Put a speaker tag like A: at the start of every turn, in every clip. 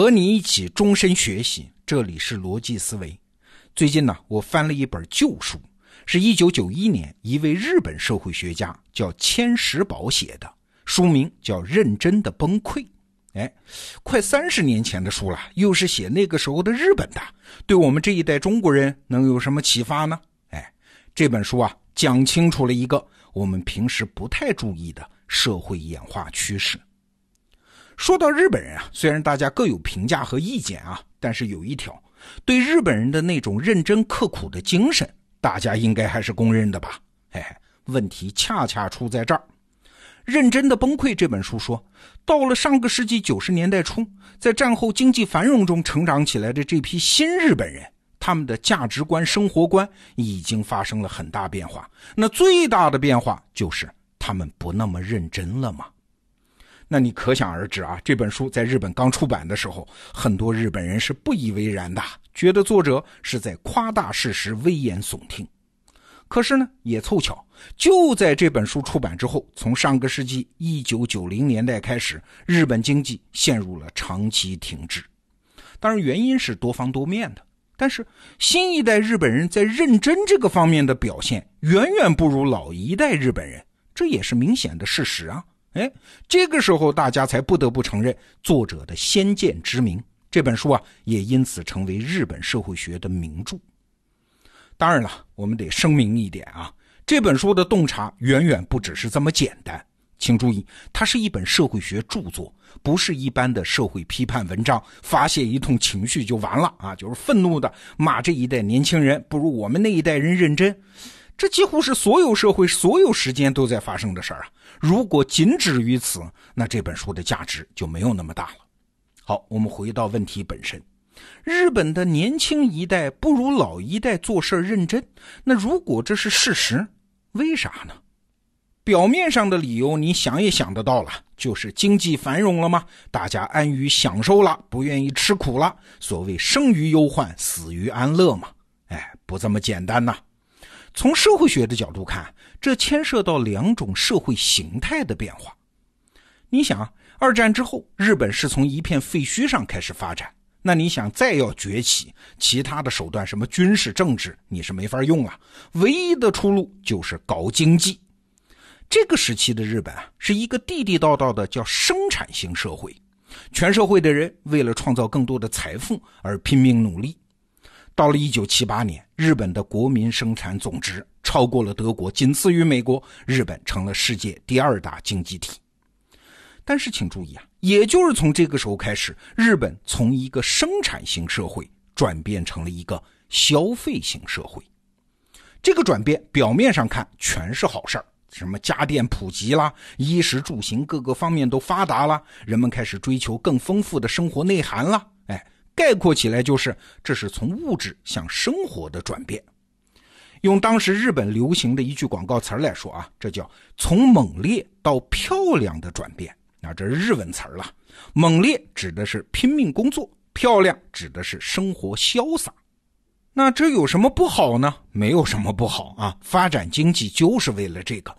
A: 和你一起终身学习，这里是逻辑思维。最近呢，我翻了一本旧书，是一九九一年一位日本社会学家叫千石宝写的，书名叫《认真的崩溃》。哎，快三十年前的书了，又是写那个时候的日本的，对我们这一代中国人能有什么启发呢？哎，这本书啊，讲清楚了一个我们平时不太注意的社会演化趋势。说到日本人啊，虽然大家各有评价和意见啊，但是有一条，对日本人的那种认真刻苦的精神，大家应该还是公认的吧？哎，问题恰恰出在这儿。《认真的崩溃》这本书说，到了上个世纪九十年代初，在战后经济繁荣中成长起来的这批新日本人，他们的价值观、生活观已经发生了很大变化。那最大的变化就是他们不那么认真了吗？那你可想而知啊，这本书在日本刚出版的时候，很多日本人是不以为然的，觉得作者是在夸大事实、危言耸听。可是呢，也凑巧，就在这本书出版之后，从上个世纪一九九零年代开始，日本经济陷入了长期停滞。当然，原因是多方多面的，但是新一代日本人在认真这个方面的表现，远远不如老一代日本人，这也是明显的事实啊。哎，这个时候大家才不得不承认作者的先见之明。这本书啊，也因此成为日本社会学的名著。当然了，我们得声明一点啊，这本书的洞察远远不只是这么简单。请注意，它是一本社会学著作，不是一般的社会批判文章，发泄一通情绪就完了啊，就是愤怒的骂这一代年轻人不如我们那一代人认真。这几乎是所有社会、所有时间都在发生的事儿啊！如果仅止于此，那这本书的价值就没有那么大了。好，我们回到问题本身：日本的年轻一代不如老一代做事认真。那如果这是事实，为啥呢？表面上的理由你想也想得到了，就是经济繁荣了吗？大家安于享受了，不愿意吃苦了。所谓生于忧患，死于安乐嘛。哎，不这么简单呐。从社会学的角度看，这牵涉到两种社会形态的变化。你想，二战之后，日本是从一片废墟上开始发展，那你想再要崛起，其他的手段，什么军事、政治，你是没法用啊。唯一的出路就是搞经济。这个时期的日本啊，是一个地地道道的叫生产型社会，全社会的人为了创造更多的财富而拼命努力。到了一九七八年，日本的国民生产总值超过了德国，仅次于美国，日本成了世界第二大经济体。但是请注意啊，也就是从这个时候开始，日本从一个生产型社会转变成了一个消费型社会。这个转变表面上看全是好事儿，什么家电普及啦，衣食住行各个方面都发达了，人们开始追求更丰富的生活内涵了。概括起来就是，这是从物质向生活的转变。用当时日本流行的一句广告词来说啊，这叫从猛烈到漂亮的转变。那这是日文词儿了。猛烈指的是拼命工作，漂亮指的是生活潇洒。那这有什么不好呢？没有什么不好啊，发展经济就是为了这个。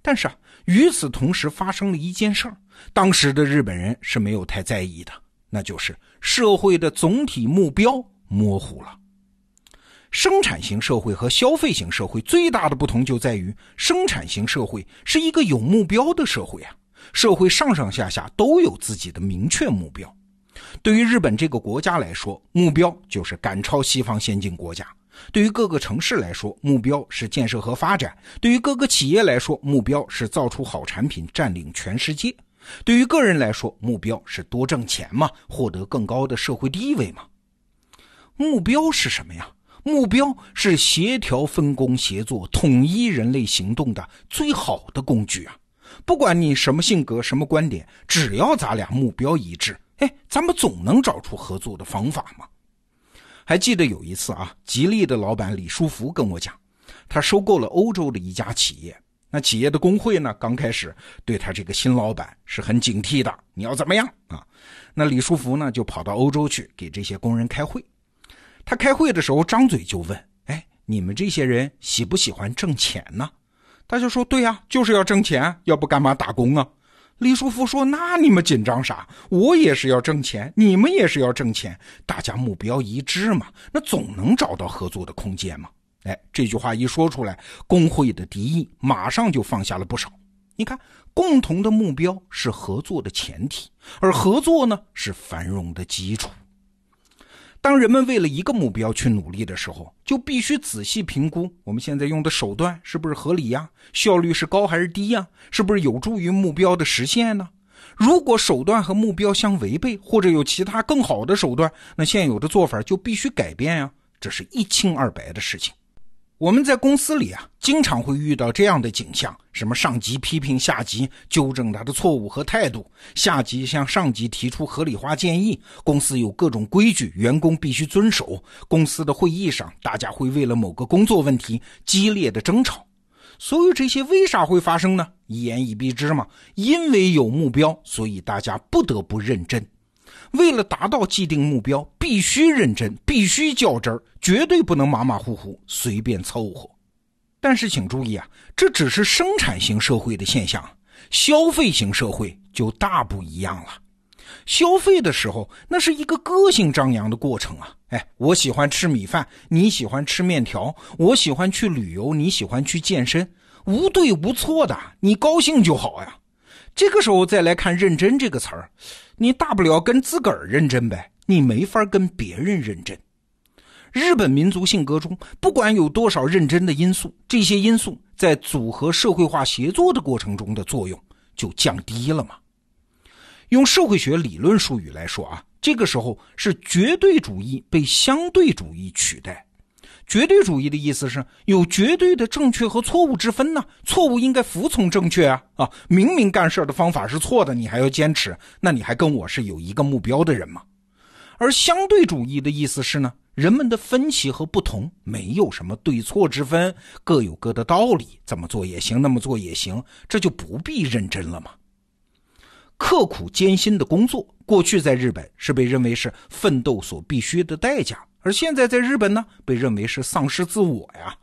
A: 但是啊，与此同时发生了一件事儿，当时的日本人是没有太在意的。那就是社会的总体目标模糊了。生产型社会和消费型社会最大的不同就在于，生产型社会是一个有目标的社会啊，社会上上下下都有自己的明确目标。对于日本这个国家来说，目标就是赶超西方先进国家；对于各个城市来说，目标是建设和发展；对于各个企业来说，目标是造出好产品，占领全世界。对于个人来说，目标是多挣钱嘛，获得更高的社会地位嘛。目标是什么呀？目标是协调分工协作、统一人类行动的最好的工具啊！不管你什么性格、什么观点，只要咱俩目标一致，哎，咱们总能找出合作的方法嘛。还记得有一次啊，吉利的老板李书福跟我讲，他收购了欧洲的一家企业。那企业的工会呢？刚开始对他这个新老板是很警惕的。你要怎么样啊？那李书福呢就跑到欧洲去给这些工人开会。他开会的时候张嘴就问：“哎，你们这些人喜不喜欢挣钱呢？”大家说：“对呀，就是要挣钱，要不干嘛打工啊？”李书福说：“那你们紧张啥？我也是要挣钱，你们也是要挣钱，大家目标一致嘛，那总能找到合作的空间嘛。”哎，这句话一说出来，工会的敌意马上就放下了不少。你看，共同的目标是合作的前提，而合作呢是繁荣的基础。当人们为了一个目标去努力的时候，就必须仔细评估我们现在用的手段是不是合理呀？效率是高还是低呀？是不是有助于目标的实现呢？如果手段和目标相违背，或者有其他更好的手段，那现有的做法就必须改变呀。这是一清二白的事情。我们在公司里啊，经常会遇到这样的景象：什么上级批评下级，纠正他的错误和态度；下级向上级提出合理化建议；公司有各种规矩，员工必须遵守；公司的会议上，大家会为了某个工作问题激烈的争吵。所有这些为啥会发生呢？一言以蔽之嘛，因为有目标，所以大家不得不认真。为了达到既定目标，必须认真，必须较真儿，绝对不能马马虎虎、随便凑合。但是请注意啊，这只是生产型社会的现象，消费型社会就大不一样了。消费的时候，那是一个个性张扬的过程啊。哎，我喜欢吃米饭，你喜欢吃面条；我喜欢去旅游，你喜欢去健身，无对无错的，你高兴就好呀。这个时候再来看“认真”这个词儿。你大不了跟自个儿认真呗，你没法跟别人认真。日本民族性格中，不管有多少认真的因素，这些因素在组合社会化协作的过程中的作用就降低了嘛。用社会学理论术语来说啊，这个时候是绝对主义被相对主义取代。绝对主义的意思是有绝对的正确和错误之分呢，错误应该服从正确啊啊！明明干事的方法是错的，你还要坚持，那你还跟我是有一个目标的人吗？而相对主义的意思是呢，人们的分歧和不同没有什么对错之分，各有各的道理，这么做也行，那么做也行，这就不必认真了嘛。刻苦艰辛的工作，过去在日本是被认为是奋斗所必须的代价。而现在在日本呢，被认为是丧失自我呀。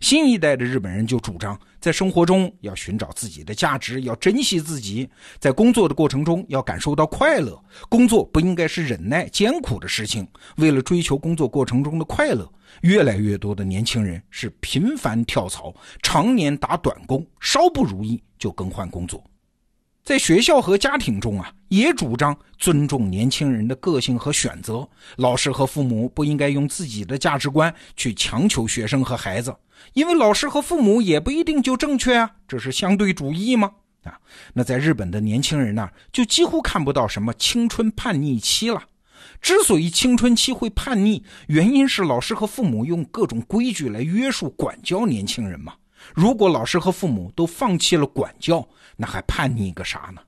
A: 新一代的日本人就主张，在生活中要寻找自己的价值，要珍惜自己，在工作的过程中要感受到快乐。工作不应该是忍耐艰苦的事情。为了追求工作过程中的快乐，越来越多的年轻人是频繁跳槽，常年打短工，稍不如意就更换工作。在学校和家庭中啊，也主张尊重年轻人的个性和选择。老师和父母不应该用自己的价值观去强求学生和孩子，因为老师和父母也不一定就正确啊。这是相对主义吗？啊，那在日本的年轻人呢就几乎看不到什么青春叛逆期了。之所以青春期会叛逆，原因是老师和父母用各种规矩来约束管教年轻人嘛。如果老师和父母都放弃了管教，那还叛逆个啥呢？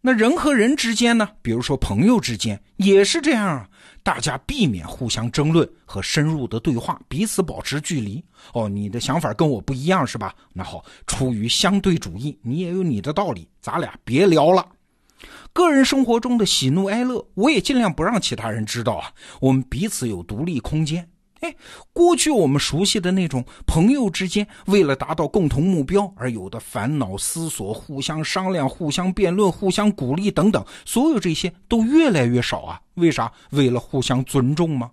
A: 那人和人之间呢？比如说朋友之间也是这样啊。大家避免互相争论和深入的对话，彼此保持距离。哦，你的想法跟我不一样是吧？那好，出于相对主义，你也有你的道理，咱俩别聊了。个人生活中的喜怒哀乐，我也尽量不让其他人知道啊。我们彼此有独立空间。哎，过去我们熟悉的那种朋友之间为了达到共同目标而有的烦恼、思索、互相商量、互相辩论、互相鼓励等等，所有这些都越来越少啊！为啥？为了互相尊重吗？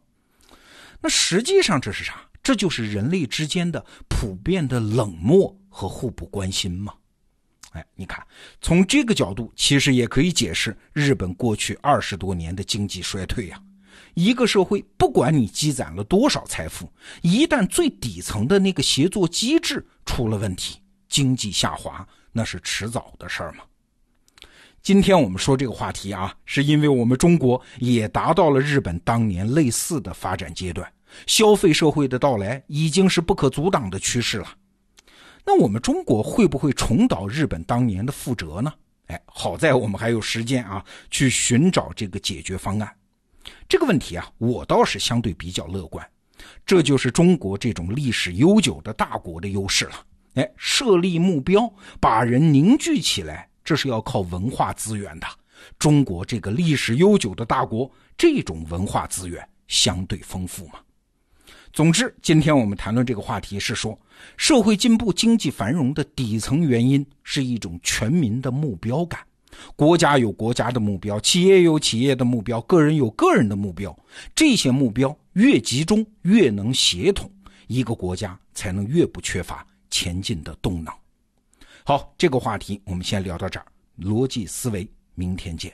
A: 那实际上这是啥？这就是人类之间的普遍的冷漠和互不关心吗？哎，你看，从这个角度，其实也可以解释日本过去二十多年的经济衰退呀。一个社会，不管你积攒了多少财富，一旦最底层的那个协作机制出了问题，经济下滑那是迟早的事儿嘛。今天我们说这个话题啊，是因为我们中国也达到了日本当年类似的发展阶段，消费社会的到来已经是不可阻挡的趋势了。那我们中国会不会重蹈日本当年的覆辙呢？哎，好在我们还有时间啊，去寻找这个解决方案。这个问题啊，我倒是相对比较乐观。这就是中国这种历史悠久的大国的优势了。哎，设立目标，把人凝聚起来，这是要靠文化资源的。中国这个历史悠久的大国，这种文化资源相对丰富嘛。总之，今天我们谈论这个话题是说，社会进步、经济繁荣的底层原因是一种全民的目标感。国家有国家的目标，企业有企业的目标，个人有个人的目标。这些目标越集中，越能协同，一个国家才能越不缺乏前进的动能。好，这个话题我们先聊到这儿。逻辑思维，明天见。